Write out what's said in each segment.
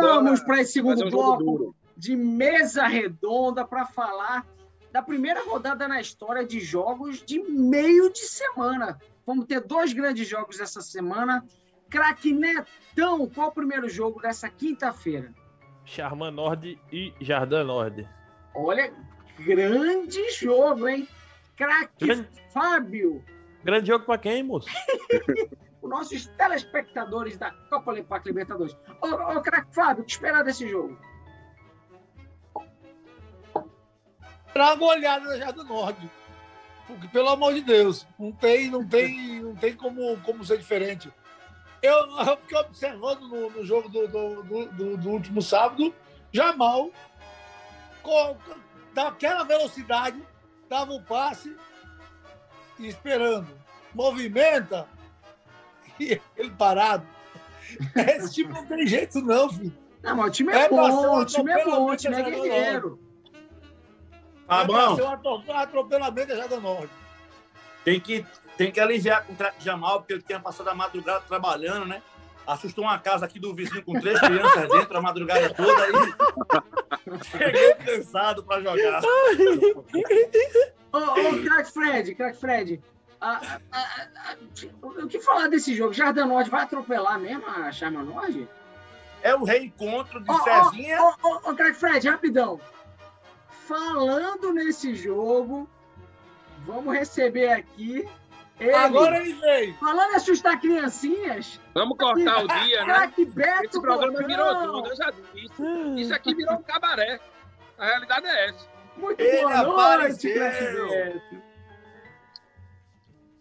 Vamos para esse segundo um bloco de mesa redonda para falar da primeira rodada na história de jogos de meio de semana. Vamos ter dois grandes jogos essa semana. Craque Netão, qual o primeiro jogo dessa quinta-feira? Charman Nord e Jardim Nord. Olha, grande jogo, hein? Craque grande... Fábio. Grande jogo para quem, moço? Os nossos telespectadores da Copa Libertadores. Ô, ô craque Fábio, o que esperar desse jogo? Esperar uma olhada na Jardim Nord. Porque, pelo amor de Deus, não tem, não tem, não tem como, como ser diferente. Eu, eu fiquei observando no, no jogo do, do, do, do, último sábado, Jamal, com, daquela velocidade, dava o passe e esperando. Movimenta e ele parado. Esse time não tem jeito, não, filho. Não, mas o time é, é bom, o time é bom, o time é guerreiro. Ah, bom. um atropelamento já do norte. Tem que, tem que aliviar com o Jamal, porque ele tinha passado a madrugada trabalhando, né? Assustou uma casa aqui do vizinho com três crianças dentro a madrugada toda aí. Cheguei cansado para jogar. ô, ô, crack Fred, crack Fred. A, a, a, o que falar desse jogo? Jardim Norte vai atropelar mesmo a Charma Norte? É o reencontro de oh, Cezinha. Ô, oh, oh, oh, crack Fred, rapidão. Falando nesse jogo, vamos receber aqui. Ele, Agora ele veio. Falando em assustar criancinhas. Vamos cortar o dia, né? Beto Esse programa virou tudo, eu já disse. Isso aqui virou um cabaré. A realidade é essa. Muito ele boa noite, Beto.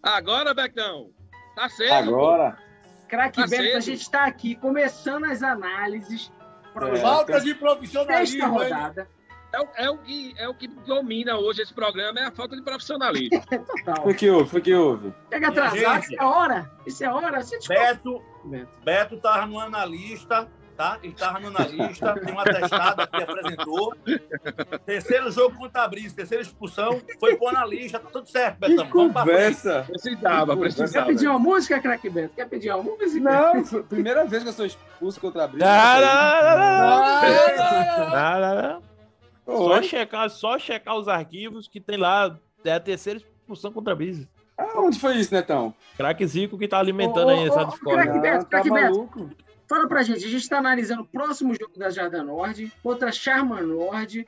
Agora, Becão. Tá certo. Agora. Craque tá Beto, a gente está aqui começando as análises. É, Falta de profissionalismo. Sexta rodada. É o, é, o que, é o que domina hoje esse programa, é a falta de profissionalismo. Total. Foi que houve, foi que houve. Pega atrasado, isso é hora. Isso é hora. Você Beto, Beto. Beto tava no analista, tá? Ele tava no analista, tem uma testada que apresentou. Terceiro jogo contra a Brisa, terceira expulsão, foi pro analista, tá tudo certo, Betão. Que conversa. Precisava, precisava. Quer pedir uma música, craque Beto? Quer pedir uma música? Não, primeira vez que eu sou expulso contra a Brisa. Não, não. Só checar, só checar os arquivos que tem lá. É a terceira expulsão contra a Brisa. Ah, onde foi isso, Netão? Craque Zico que tá alimentando ô, aí essa discórdia. Craque Beto, craque tá Beto. Fala pra gente, a gente está analisando o próximo jogo da Jardim Nord contra Charma Nord.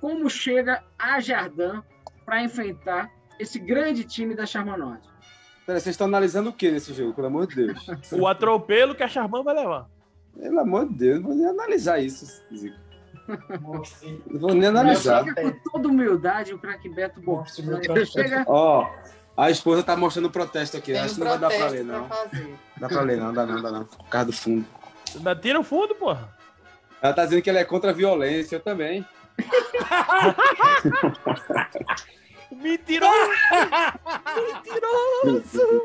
Como chega a Jardim para enfrentar esse grande time da Charma Nord? Pera, vocês estão analisando o que nesse jogo, pelo amor de Deus? o atropelo que a Charman vai levar. Pelo amor de Deus, não vou nem analisar isso, Zico. Não vou nem analisar. Chega com toda humildade o craque Beto Bom. Chega... Ó, a esposa tá mostrando protesto aqui. Tem Acho que não vai dar pra ler, não. Pra dá pra ler, não, dá não, dá não. Por causa do fundo. Tira o fundo, porra. Ela tá dizendo que ele é contra a violência, eu também. Mentiroso! Mentiroso!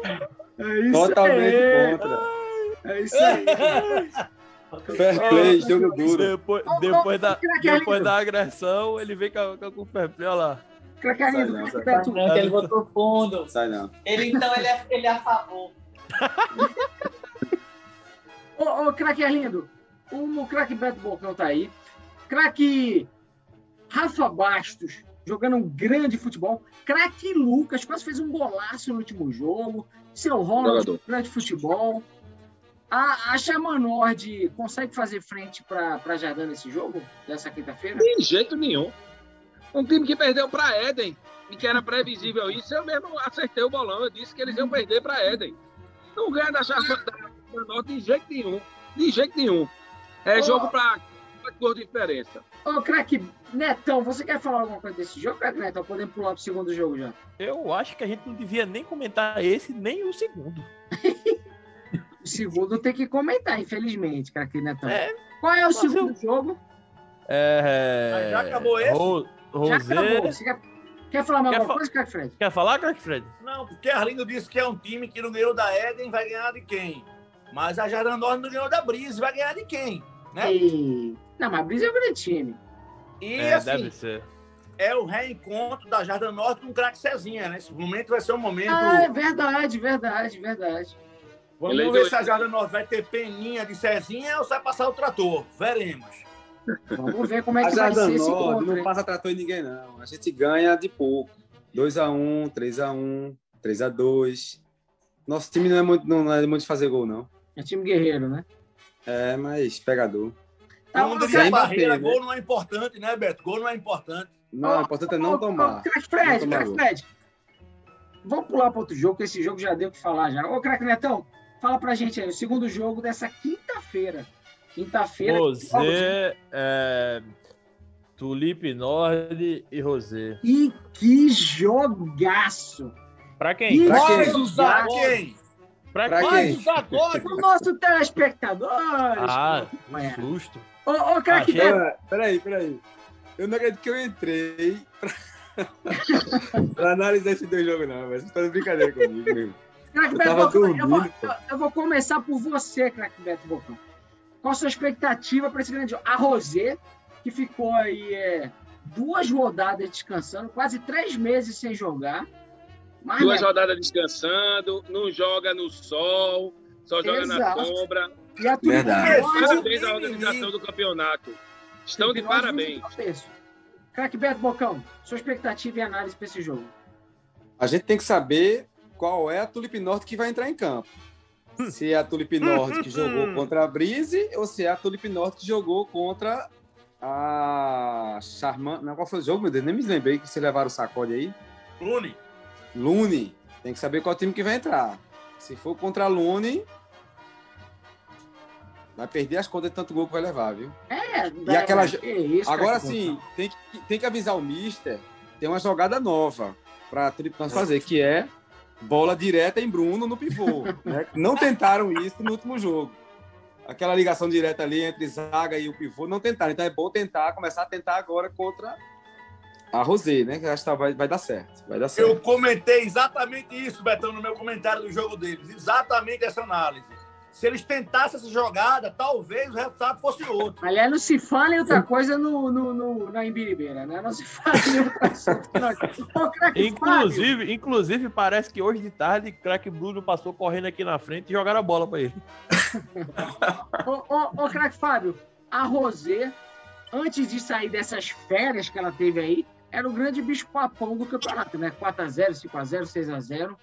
É isso Totalmente aí. contra. É isso aí. Fair play, jogo duro. Depois, depois, da, depois da agressão, ele vem com, com o fair play, olha lá. Cracarinho, não, não, que ele botou fundo. Sai não. Ele, então, ele é, ele é a favor. ô, ô, craque lindo. O, o craque Beto Bocão tá aí. Craque Rafa Bastos, jogando um grande futebol. Craque Lucas, quase fez um golaço no último jogo. Seu Ronald, grande futebol. A, a Chama Nord consegue fazer frente para Jardim nesse jogo, dessa quinta-feira? De jeito nenhum. Um time que perdeu para Éden e que era previsível isso, eu mesmo acertei o bolão. Eu disse que eles iam perder para Éden. Não ganha da Chama Norte de jeito nenhum. De jeito nenhum. É oh. jogo para cor de diferença. Ô, oh, craque Netão, você quer falar alguma coisa desse jogo, craque Netão? Podemos pular pro segundo jogo já. Eu acho que a gente não devia nem comentar esse, nem o segundo. O segundo tem que comentar, infelizmente, craque Netão. É, Qual é o segundo eu... jogo? É... já acabou esse? Ro... Rosé... Já acabou. Você quer... quer falar mais alguma fa... coisa, craque Fred? Quer falar, craque Fred? Não, porque Arlindo disse que é um time que não ganhou da Eden, vai ganhar de quem? Mas a Jarandós não ganhou da Brise, vai ganhar de quem? Né? E... Não, mas a Brise é um grande time. E é, assim, deve ser. é o reencontro da Jardim Norte com o craque Cezinha, né? Esse momento vai ser um momento. Ah, é verdade, verdade, verdade. Vamos ver se a Jardim Norte vai ter peninha de Cezinha ou se vai passar o trator. Veremos. Vamos ver como é que vai ser esse encontro. não hein? passa trator em ninguém, não. A gente ganha de pouco. 2x1, 3x1, 3x2. Nosso time não é muito, não é muito de fazer gol, não. É time guerreiro, né? É, mas pegador. Tá, diria a sem barreira, bater, né? gol não é importante, né, Beto? Gol não é importante. Não, o importante é não tomar. Craque Fred, Não tomar craque gol. Fred. Vamos pular para outro jogo, que esse jogo já deu o que falar já. Ô, craque Netão, fala pra gente aí, o segundo jogo dessa quinta-feira. Quinta-feira. Rosé, é, Tulipe Nord e Rosé. E que jogaço! Pra quem? Pra quem? Os quem? Pra Pra quem? Mais os acordes. O nosso telespectador. Ah, É. que susto. Ô, ô craque Achei- Peraí, peraí. Eu não acredito que eu entrei pra, pra analisar esse dois jogos, não. Mas vocês estão de brincadeira comigo, meu. craque Eu Beto, tava eu vou- eu, vou, eu vou começar por você, craque Beto Bocão. Qual a sua expectativa para esse grande jogo? A Rosé, que ficou aí é, duas rodadas descansando, quase três meses sem jogar. Mas, Duas né, rodadas descansando, não joga no sol, só joga na Exato. sombra. e a Verdade. Parabéns à organização do campeonato. Estão de parabéns. Craque Beto Bocão, sua expectativa e análise para esse jogo. A gente tem que saber qual é a Tulipe Norte que vai entrar em campo. Se é a Tulipe Norte que jogou contra a Brise ou se é a Tulipe Norte que jogou contra a Charman. Não, qual foi o jogo, meu Deus? Nem me lembrei que vocês levaram o sacode aí. Lune. Lune. Tem que saber qual time que vai entrar. Se for contra a Lune, vai perder as contas de tanto gol que vai levar, viu? É, E aquela que isso, Agora sim, tem que, tem que avisar o Mister. Tem uma jogada nova para a Tulipe Norte fazer, que é bola direta em Bruno no pivô. né? Não tentaram isso no último jogo. Aquela ligação direta ali entre zaga e o pivô, não tentaram. Então é bom tentar, começar a tentar agora contra a Rosé, né? Que acho que tá- vai, vai dar certo. Vai dar certo. Eu comentei exatamente isso, Betão, no meu comentário do jogo deles. Exatamente essa análise. Se eles tentassem essa jogada, talvez o resultado fosse outro. Aliás, não se fala em outra coisa no, no, no- na Imbiribeira, né? Não se fala em outra Fábio, Inclusive, inclusive, parece que hoje de tarde, craque Bruno passou correndo aqui na frente e jogaram a bola pra ele. Ô, ô, ô, craque Fábio, a Rosé, antes de sair dessas férias que ela teve aí, era o grande bicho papão do campeonato, né? 4x0, 5x0, 6x0.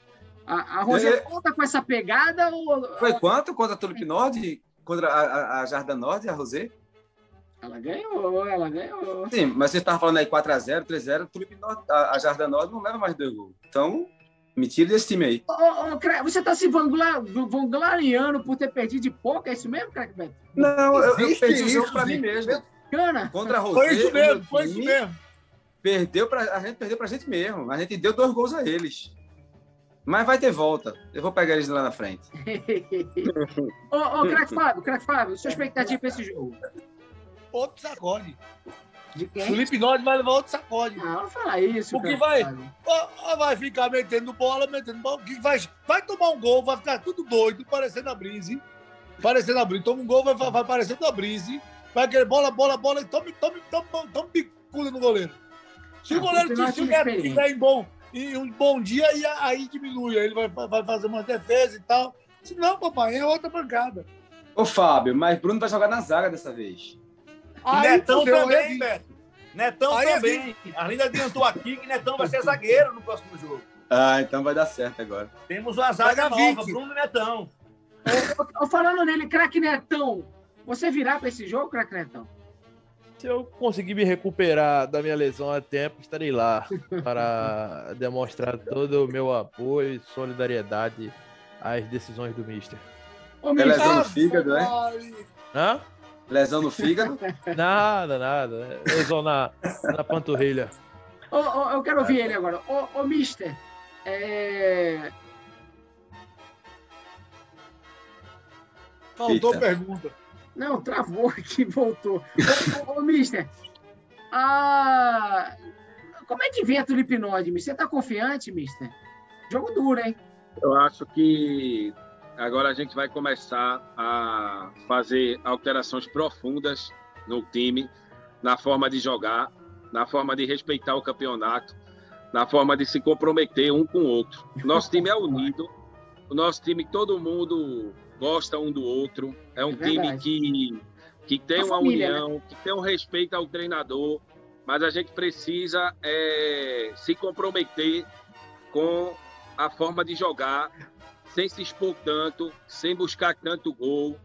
A, a Rosé É. conta com essa pegada ou Foi quanto contra a Tulipe Norte? Contra a, a, a Jardim Norte e a Rosé? ela ganhou? Ela ganhou. Sim, mas você estava falando aí 4x0, 3x0, Tulipe Norte, a, a Jardim Norte não leva mais dois gols. Então, me tire desse time aí. Ô, você tá se vangloriando por ter perdido de pouco? É isso mesmo, craque Beto? Não, eu, eu perdi o jogo isso, para mim mesmo. Cana? Contra a Rosé. Foi isso mesmo, foi isso mesmo. Perdeu pra, a gente perdeu pra gente mesmo. A gente deu dois gols a eles. Mas vai ter volta. Eu vou pegar eles lá na frente. ô, ô, craque Fábio, craque Fábio, sua expectativa para esse jogo? Outro sacode. De O quem? Felipe Norte vai levar outro sacode. Não, não fala isso. Porque vai-. Ó, Vai ficar metendo bola, metendo bola. que Vai, vai tomar um gol, vai ficar tudo doido, parecendo a Brise. Parecendo a Brise. Toma um gol, vai, vai parecendo a Brise. Vai querer bola, bola, bola e tome, tome, tome, tome, tome bicuda no goleiro. Se o Ah, goleiro tiver em, bom, em um bom dia, aí, aí diminui. Aí ele vai, vai fazer uma defesa e tal. Se não, papai, é outra bancada. Ô, Fábio, mas Bruno vai jogar na zaga dessa vez. Aí, Netão também, Beto. Netão Aí é também. Ainda adiantou aqui que Netão vai ser zagueiro no próximo jogo. Ah, então vai dar certo agora. Temos uma zaga nova, 20. Bruno e Netão. Ô, ô, falando nele, craque Netão, você virar para esse jogo, craque Netão? Se eu conseguir me recuperar da minha lesão a tempo, estarei lá para demonstrar todo o meu apoio e solidariedade às decisões do Mister. Ô, É Mister, lesão no fígado, né? Hã? Lesão no fígado. Nada, nada. Lesão na, na panturrilha. ô, ô, eu quero ouvir ele agora. Ô, ô Mister, é... Faltou Eita. pergunta. Não, travou aqui, voltou. Ô, ô, ô, Mister, ah, como é que vem a Tulipinode, Mister? Você tá confiante, Mister? Jogo duro, hein? Eu acho que agora a gente vai começar a fazer alterações profundas no time, na forma de jogar, na forma de respeitar o campeonato, na forma de se comprometer um com o outro. Nosso time é unido, O nosso time, todo mundo gosta um do outro. É um É time que, que tem Uma uma família, união, que tem um respeito ao treinador, mas a gente precisa é, se comprometer com a forma de jogar, sem se expor tanto, sem buscar tanto gol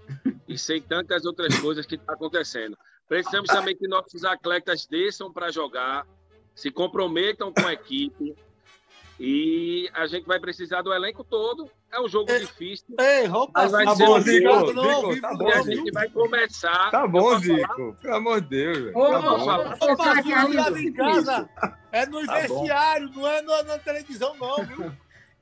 e sem tantas outras coisas que estão acontecendo. Precisamos também que nossos atletas desçam para jogar, se comprometam com a equipe. E a gente vai precisar do elenco todo. É um jogo É. difícil. Ei, vamos Mas vai passar ser por um Zico, não, Zico, tá bom, E a gente vai começar. Tá bom? Zico. Pelo amor de Deus, velho. Ô, Tá bom. Marcinho, Arlindo, jogado em casa é no Tá bom. vestiário, não é na, na televisão, não, viu?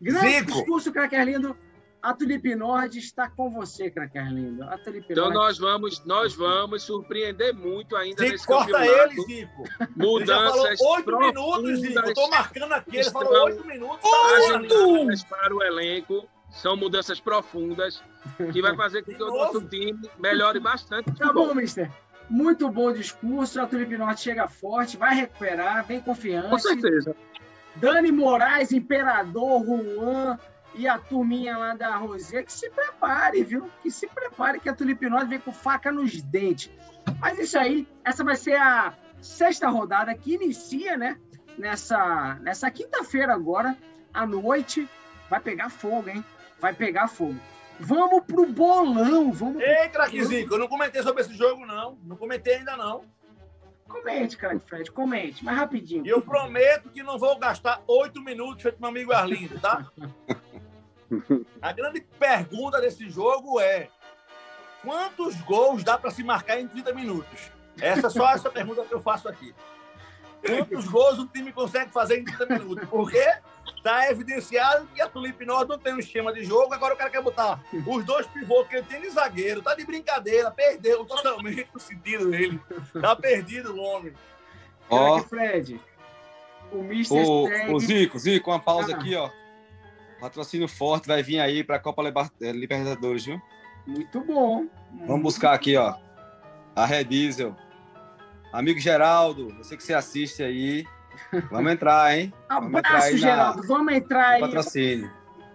Grande Zico. discurso, craque Arlindo. A Tulip Nord está com você, craque Arlindo. A Tulip Então Nord. nós vamos, nós vamos surpreender muito ainda Zico, nesse corta campeonato. ele, Zico. Ele Mudanças oito minutos, Zico. Eu tô marcando aqui. Ele falou oito minutos. Tá agendadas para o elenco. São mudanças profundas que vai fazer com que o nosso time melhore bastante. Tá bom, mister. Muito bom discurso. A Tulip Norte chega forte, vai recuperar, vem confiante. Com certeza. Dani Moraes, Imperador, Juan e a turminha lá da Rosé, que se prepare, viu? Que se prepare que a Tulip Norte vem com faca nos dentes. Mas isso aí, essa vai ser a sexta rodada que inicia, né? Nessa, nessa quinta-feira agora, à noite. Vai pegar fogo, hein? Vai pegar fogo. Vamos pro bolão, vamos Ei, craque Zico, eu não comentei sobre esse jogo, não. Não comentei ainda, não. Comente, cara, Fred, comente, mas rapidinho. E eu prometo que não vou gastar oito minutos feito meu amigo Arlindo, tá? A grande pergunta desse jogo é: quantos gols dá para se marcar em 30 minutos? Essa é só essa pergunta que eu faço aqui. Quantos gols o time consegue fazer em 30 minutos? Porque está evidenciado que a Tulip Norte não tem um esquema de jogo. Agora o cara quer botar os dois pivôs que ele tem de zagueiro. Tá de brincadeira, perdeu totalmente o sentido dele. Tá perdido o homem. Ó, Craque Fred, o Mister o, segue. o Zico, Zico, uma pausa Ah. aqui, ó. Patrocínio forte vai vir aí pra Copa Liber- eh, Libertadores, viu? Muito bom. Vamos buscar aqui, ó. A Red Diesel. Amigo Geraldo, eu sei que você assiste aí. Vamos entrar, hein? Vamos entrar Abraço, aí na- Geraldo. Vamos entrar aí. patrocínio.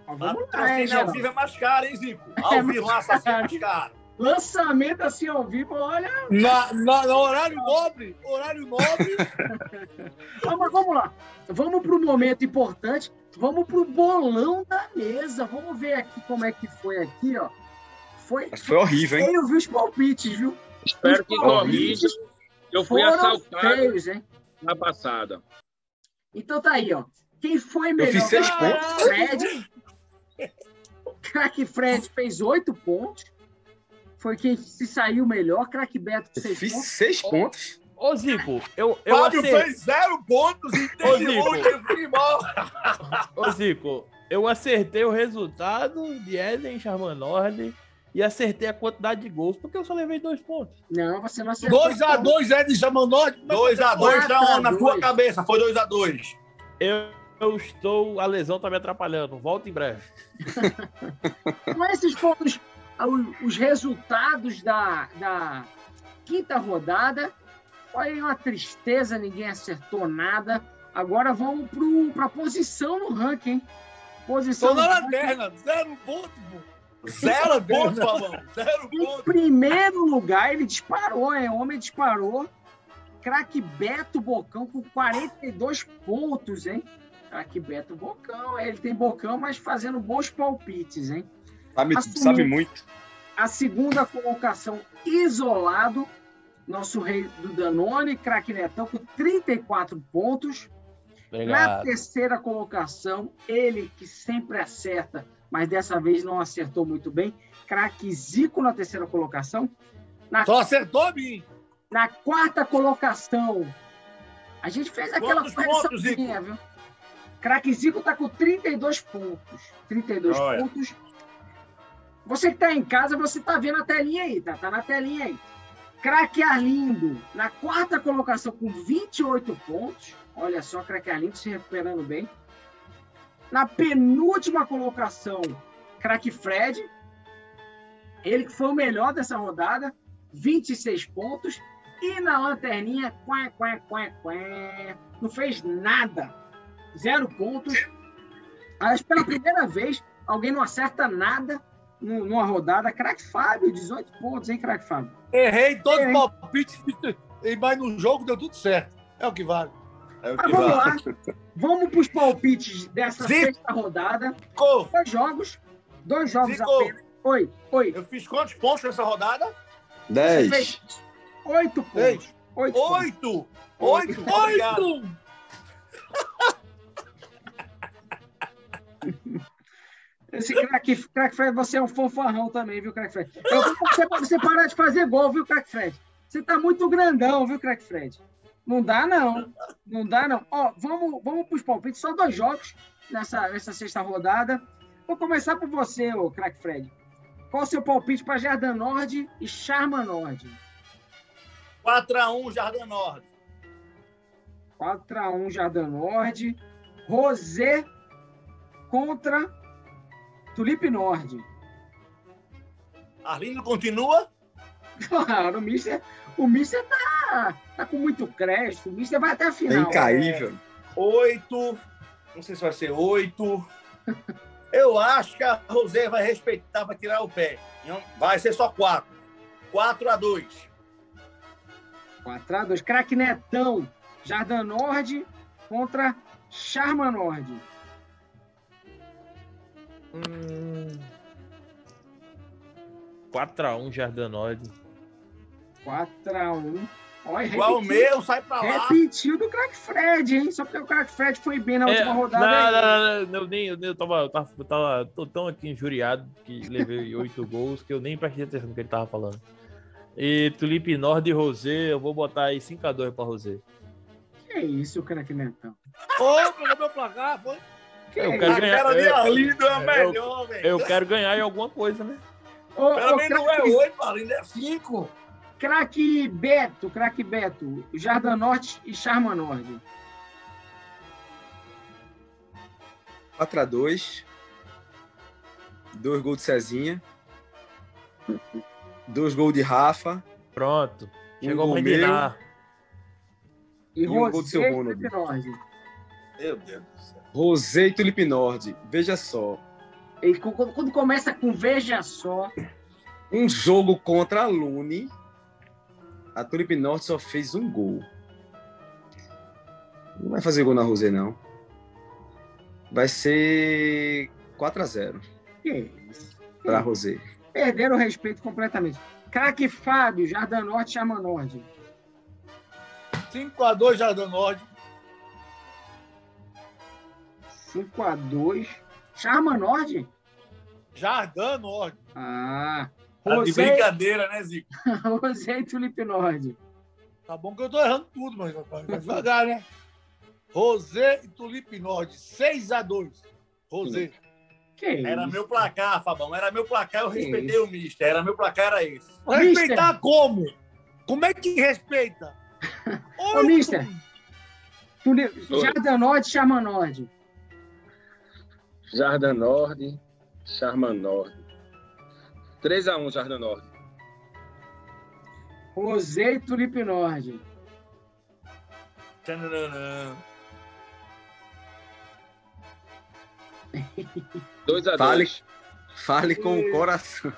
Vamos lá, hein, Patrocínio ao Geraldo. vivo é mais caro, hein, Zico? Ao vivo, mais assassino é mais caro. Lançamento assim ao vivo, olha. Na, na- no horário nobre, horário nobre, Vamos, vamos lá. Vamos para o momento importante. Vamos para o bolão da mesa. Vamos ver aqui como é que foi aqui, ó. Foi. Acho que foi horrível, hein? Eu vi os palpites, viu? Espero que corrija. Eu fui assaltado feios, hein? Na passada. Então tá aí, ó. Quem foi melhor? fiz seis pontos. Fred. Craque Fred fez oito pontos. Foi quem se saiu melhor. Craque Beto Eu seis fiz pontos. seis pontos. Ô, Zico, eu, eu Fábio acertei. fez zero pontos e teve um. Ô, Zico, eu acertei o resultado de Eden Charmanordi e acertei a quantidade de gols, porque eu só levei dois pontos. Não, você não acertou. 2x2 é de Chamanóide. 2x2 Quatro a tá na tua cabeça, foi 2x2. Eu, eu estou. A lesão tá me atrapalhando. Volto em breve. Então, esses foram os, os resultados da, da quinta rodada. Foi uma tristeza, ninguém acertou nada. Agora vamos para a posição no ranking. hein? Posição Tô na lanterna, zero ponto, pô. Zero pontos, Fabão. Zero Em pontos. primeiro lugar, ele disparou, é homem disparou. Craque Beto Bocão com 42 pontos, hein? Craque Beto Bocão, ele tem Bocão, mas fazendo bons palpites, hein? Sabe, sabe muito. A segunda colocação, isolado, nosso rei do Danone, craque Netão, com 34 pontos. Na Obrigado. terceira colocação, ele que sempre acerta, mas dessa vez não acertou muito bem, craque Zico na terceira colocação. Na Só acertou a mim. Na quarta colocação, a gente fez aquela correçãozinha, viu? Craque Zico está com 32 pontos. 32 Olha. pontos. Você que está em casa, você está vendo a telinha aí, tá? Tá na telinha aí. Craque Arlindo, na quarta colocação com 28 pontos. Olha só, Craque Arlindo se recuperando bem. Na penúltima colocação, Craque Fred. Ele que foi o melhor dessa rodada, 26 pontos. E na lanterninha, quá, quá, quá, quá, não fez nada. Zero pontos. Mas pela primeira vez, Alguém não acerta nada nu- numa rodada. Craque Fábio, 18 pontos, hein, craque Fábio? Errei todos os palpites, e- mas no jogo deu tudo certo. É o que vale. É Mas vamos lá. Vamos para os palpites dessa Zico. sexta rodada. Ficou. Dois jogos. Dois jogos Zico. apenas. Oi, oi. Eu fiz quantos pontos nessa rodada? 10. Oito pontos. Seis. Oito. Oito! Oito! Obrigado. Oito! Esse craque, craque Fred, você é um fanfarrão também, viu, craque Fred? Eu vou você você parar de fazer gol, viu, craque Fred? Você tá muito grandão, viu, craque Fred? Não dá, não. Não dá, não. Ó, vamos, vamos pros palpites. Só dois jogos nessa, nessa sexta rodada. Vou começar por você, ô craque Fred. Qual o seu palpite para Jardim Nord e Charma Nord? 4x1 Jardim Norte. 4x1 Jardim Nord. Rosé contra Tulipe Nord. Arlindo continua? Claro, o Mister, o Mister tá, tá com muito crédito. O Mister vai até a É final. incaível. Oito. Não sei se vai ser oito. Eu acho que a Rosé vai respeitar para tirar o pé. Não, Vai ser só quatro. 4 a 2 4 a 2 Craque Netão. Jardim Nord contra Charma Nord. Hum... 4x1 Jardanode. 4 a 1 Olha, Igual o meu, sai pra lá. repetiu do Craque Fred, hein? Só porque o Craque Fred foi bem na É, última não, rodada. não, não, não, eu nem, eu, nem- eu tava, eu tava, eu tava tô tão aqui injuriado que levei oito gols que eu nem prestei atenção no que ele tava falando. E Tulipe Nord e Rosé, eu vou botar aí 5x2 pra Rosé. Que isso, Craque Netão? Ô, pegou meu placar, foi? Que Eu isso? quero ganhar. cara de eu- Arlindo é melhor, velho. Eu quero ganhar em alguma coisa, né? Ô, Pelo menos não é craque- oito, Arlindo é cinco. Craque Beto, craque Beto, Jardim Norte e Charma Nord. 4x2. Dois gols de Cezinha. Dois gols de Rafa. Pronto. Um Chegou a gol meu. E, E um gol do seu Ronald. Meu Deus do céu. Rosé e Tulipe Nord. Veja só. E quando começa com veja só, Um jogo contra a Lune. A Tulipe Norte só fez um gol. Não vai fazer gol na Rosé, não. Vai ser 4x0 que isso? para a Rosé. Perderam o respeito completamente. Craque Fábio, Jardim Norte, Charma Nord. 5x2 Jardim Norte. 5x2. Charma Nord? Jardim Norte. Ah. Tá de brincadeira, né, Zico? Rosei é Tulipinóide. Tá bom que eu tô errando tudo, mas rapaz, vai devagar, né? Rosé e Tulipinóide, 6x2. Rosé. Era isso? meu placar, Fabão. Era meu placar, eu que respeitei isso? o Mister. Era meu placar, era esse. Mister. Respeitar como? Como é que respeita? Ô, Mister. Tuli... Jardanorde, Charmanorde. Jardanorde, 3x1, Jardim Norte. Rosei Tulipe Nord. Tananã. 2x2. Fale, fale com o coração.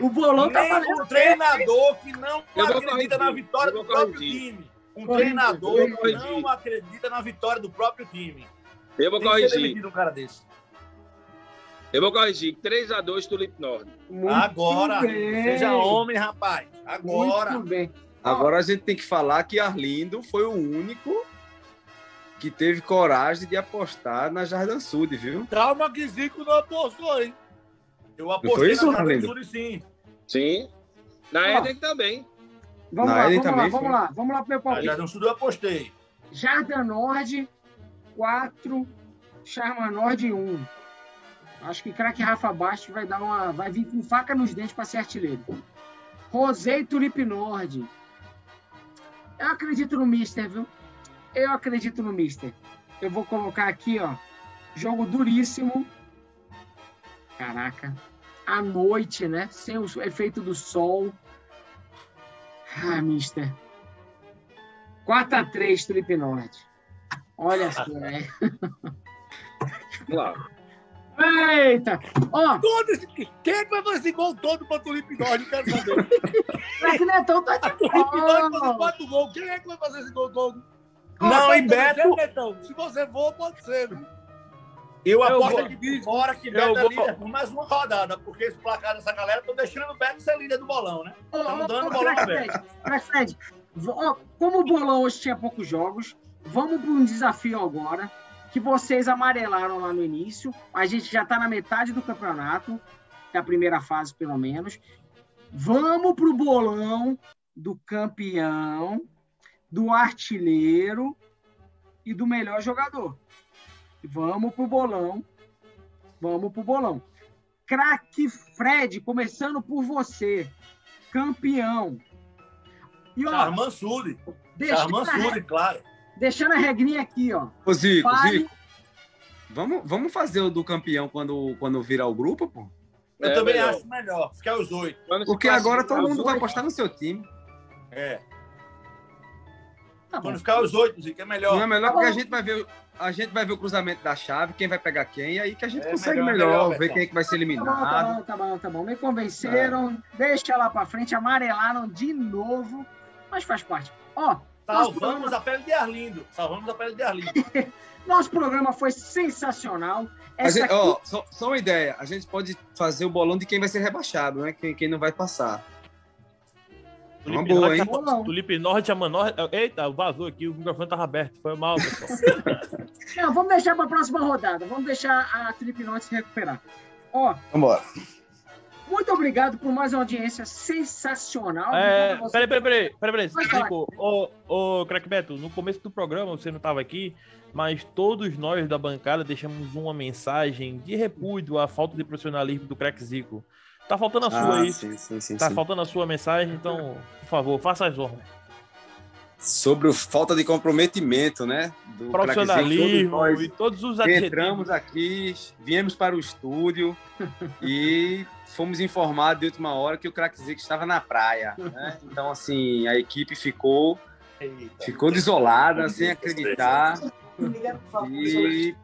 o bolão tá Nem tá um treinador que não acredita na vitória do próprio time. Um treinador que não acredita na vitória do próprio time. Eu vou Tem corrigir. um cara desse. Eu vou corrigir. 3x2 Tulipe Nord. muito Agora, bem. seja homem, rapaz. Agora. Muito bem. Agora a gente tem que falar que Arlindo foi o único que teve coragem de apostar na Jardim Sud, viu? Calma que Zico não apostou, hein? Eu apostei isso, na Jardim? Sul, sim. Sim. Na Ó. Éden também. Vamos Na lá, Eden vamos lá, vamos lá. Vamos lá pro meu palpite. Jardim Sul eu apostei. Jardim Nord, 4. Charma Nord, 1. Acho que craque Rafa Bastos vai dar uma. Vai vir com faca nos dentes para ser artilheiro. Rosé e Tulipe Nord. Eu acredito no Mister, viu? Eu acredito no Mister. Eu vou colocar aqui, ó. Jogo duríssimo. Caraca. À noite, né? Sem o efeito do sol. Ah, Mister. 4x3, Tulipe Norte. Olha só, é. Claro. Eita! Ó, Todo esse... Quem é que vai fazer esse gol todo pra Tulipe Norte? Quero saber. craque Netão tá de fazendo bola. quatro gols. Quem é que vai fazer esse gol todo? Não, Ah, e Beto, Netão, Se você for, pode ser. viu? eu Eu aposto vou- por fora que Beto é líder por mais uma rodada, porque esse placar dessa galera estão deixando o Beto ser líder do bolão, né? Ô, Tamo ô, dando ô, bolão craque aberto. Fred, como o bolão hoje tinha poucos jogos, vamos para um desafio agora, que vocês amarelaram lá no início. A gente já está na metade do campeonato, da primeira fase, pelo menos. Vamos para o bolão do campeão, do artilheiro e do melhor jogador. Vamos pro bolão. Vamos pro bolão. Craque Fred, começando por você. Campeão. E ó, Charman Sully. Charman Sully, claro. Deixando a regrinha aqui, ó. Ô, Zico, Fale- Zico. Vamos, vamos fazer o do campeão quando, quando virar o grupo, pô? Eu É, também melhor. acho melhor. Ficar os oito. Porque agora todo mundo vai oito, apostar no seu time. É. Tá. Quando ficar os oito, Zico, é melhor. Não é melhor Tá porque a gente vai ver, a gente vai ver o cruzamento da chave, quem vai pegar quem, e aí que a gente É consegue melhor, melhor, melhor, ver quem é que vai ser Tá bom, tá eliminado. bom, tá bom, tá bom. Me convenceram. Deixa lá pra frente. Amarelaram de novo. Mas faz parte. Ó, Salvamos a pele de Arlindo. Salvamos a pele de Arlindo. nosso programa foi sensacional. A Essa gente- aqui, ó, só, só uma ideia, a gente pode fazer o bolão de quem vai ser rebaixado, né? Quem, quem não vai passar. Uma Tulipe boa, Norte, hein? Tulipe Norte, Amanor. Eita, vazou aqui, o microfone tava aberto. Foi mal, pessoal. Não, vamos deixar para a próxima rodada. Vamos deixar a Felipe Norte se recuperar. Ó, Vambora. Muito obrigado por mais uma audiência sensacional. É, peraí, peraí, peraí, peraí, peraí. Zico, ô, ô, Crack Beto, no começo do programa você não estava aqui, mas todos nós da bancada deixamos uma mensagem de repúdio à falta de profissionalismo do Crack Zico. Tá faltando a sua Ah, aí. sim, sim, sim, Tá sim. faltando a sua mensagem, então, por favor, faça as honras. Sobre a falta de comprometimento, né? Do craquezinho, Profissionalismo todos e todos os nós adjetivos. entramos aqui, viemos para o estúdio e fomos informados de última hora que o craque Zico estava na praia. Né? Então, assim, a equipe ficou, ficou desolada, sem acreditar. E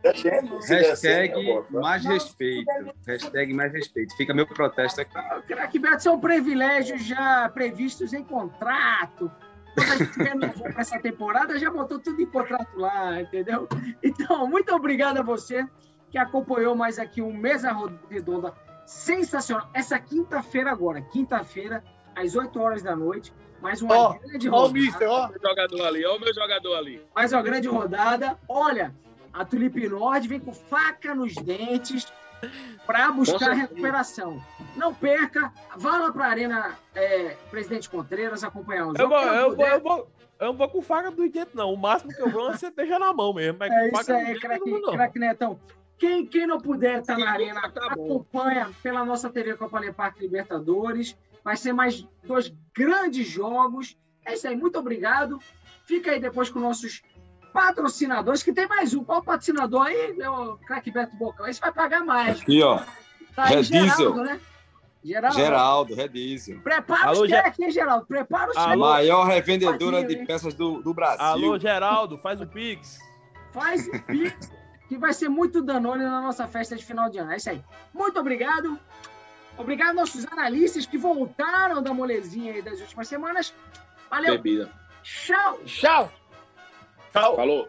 hashtag mais respeito. Hashtag mais respeito. Fica meu protesto aqui. Craque Beto são privilégios já previstos em contrato. Quando a gente renovou para essa temporada, já botou tudo em contrato lá, entendeu? Então, muito obrigado a você que acompanhou mais aqui um Mesa Redonda sensacional. Essa quinta-feira agora, quinta-feira, às 8 horas da noite, mais uma Ó, grande Ó o rodada. Mister, ó. Olha o jogador ali, olha o meu jogador ali. mais uma grande rodada. Olha, a Tulipe Nord vem com faca nos dentes para buscar recuperação. Não perca, vá lá para a Arena é, Presidente Contreiras acompanhar o Eu jogo. vou, Quem eu, vou, eu, vou, eu não vou com faca do dentro, não. O máximo que eu vou é cerveja na mão mesmo. Mas É com isso faca aí, eu craque, Netão. Quem, quem não puder estar na Sim, arena, tá bom. acompanha pela nossa TV Copa Parque Libertadores. Vai ser mais dois grandes jogos. É isso aí, muito obrigado. Fica aí depois com nossos patrocinadores, que tem mais um. Qual o patrocinador aí, meu craque Beto Bocão? Esse vai pagar mais. Aqui, ó. Tá aí, Red Geraldo, Diesel. né? Geraldo. Geraldo, Redízio. Prepara Alô, os cheques, hein, Geraldo? Prepara os A cheques. maior revendedora de hein? peças do, do Brasil. Alô, Geraldo, faz o Pix. Faz o Pix, que vai ser muito danone na nossa festa de final de ano. É isso aí. Muito obrigado. Obrigado nossos analistas que voltaram da molezinha aí das últimas semanas. Valeu. Bebida. Tchau. Tchau. Tchau. Falou.